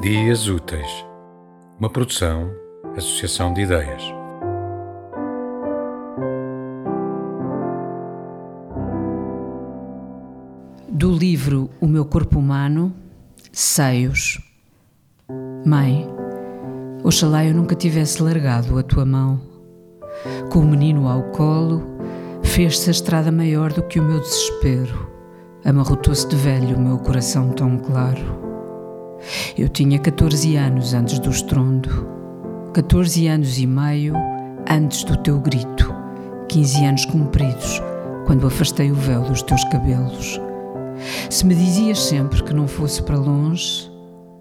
Dias Úteis, uma produção, associação de ideias. Do livro O Meu Corpo Humano, Seios. Mãe, oxalá eu nunca tivesse largado a tua mão. Com o menino ao colo, fez-se a estrada maior do que o meu desespero. Amarrotou-se de velho o meu coração tão claro. Eu tinha 14 anos antes do estrondo, 14 anos e meio antes do teu grito, 15 anos cumpridos quando afastei o véu dos teus cabelos. Se me dizias sempre que não fosse para longe,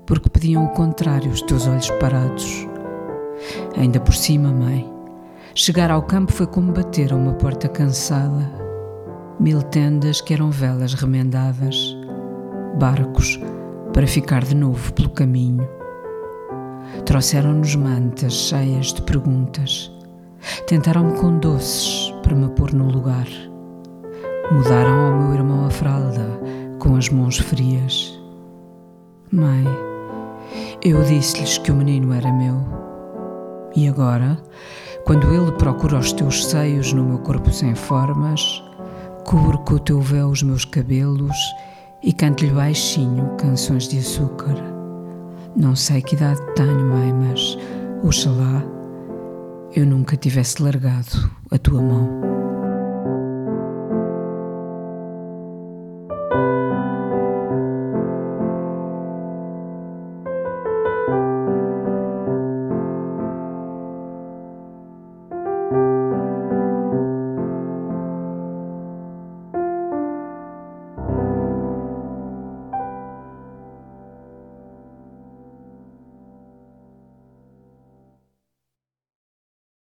porque pediam o contrário os teus olhos parados. Ainda por cima, mãe, chegar ao campo foi como bater a uma porta cansada. Mil tendas que eram velas remendadas, barcos para ficar de novo pelo caminho. Trouxeram-nos mantas cheias de perguntas. Tentaram-me com doces para me pôr no lugar. Mudaram ao meu irmão a fralda com as mãos frias. Mãe, eu disse-lhes que o menino era meu. E agora, quando ele procura os teus seios no meu corpo sem formas, cubro com o teu véu os meus cabelos e canto-lhe baixinho canções de açúcar. Não sei que idade tenho, mãe, mas oxalá eu nunca tivesse largado a tua mão.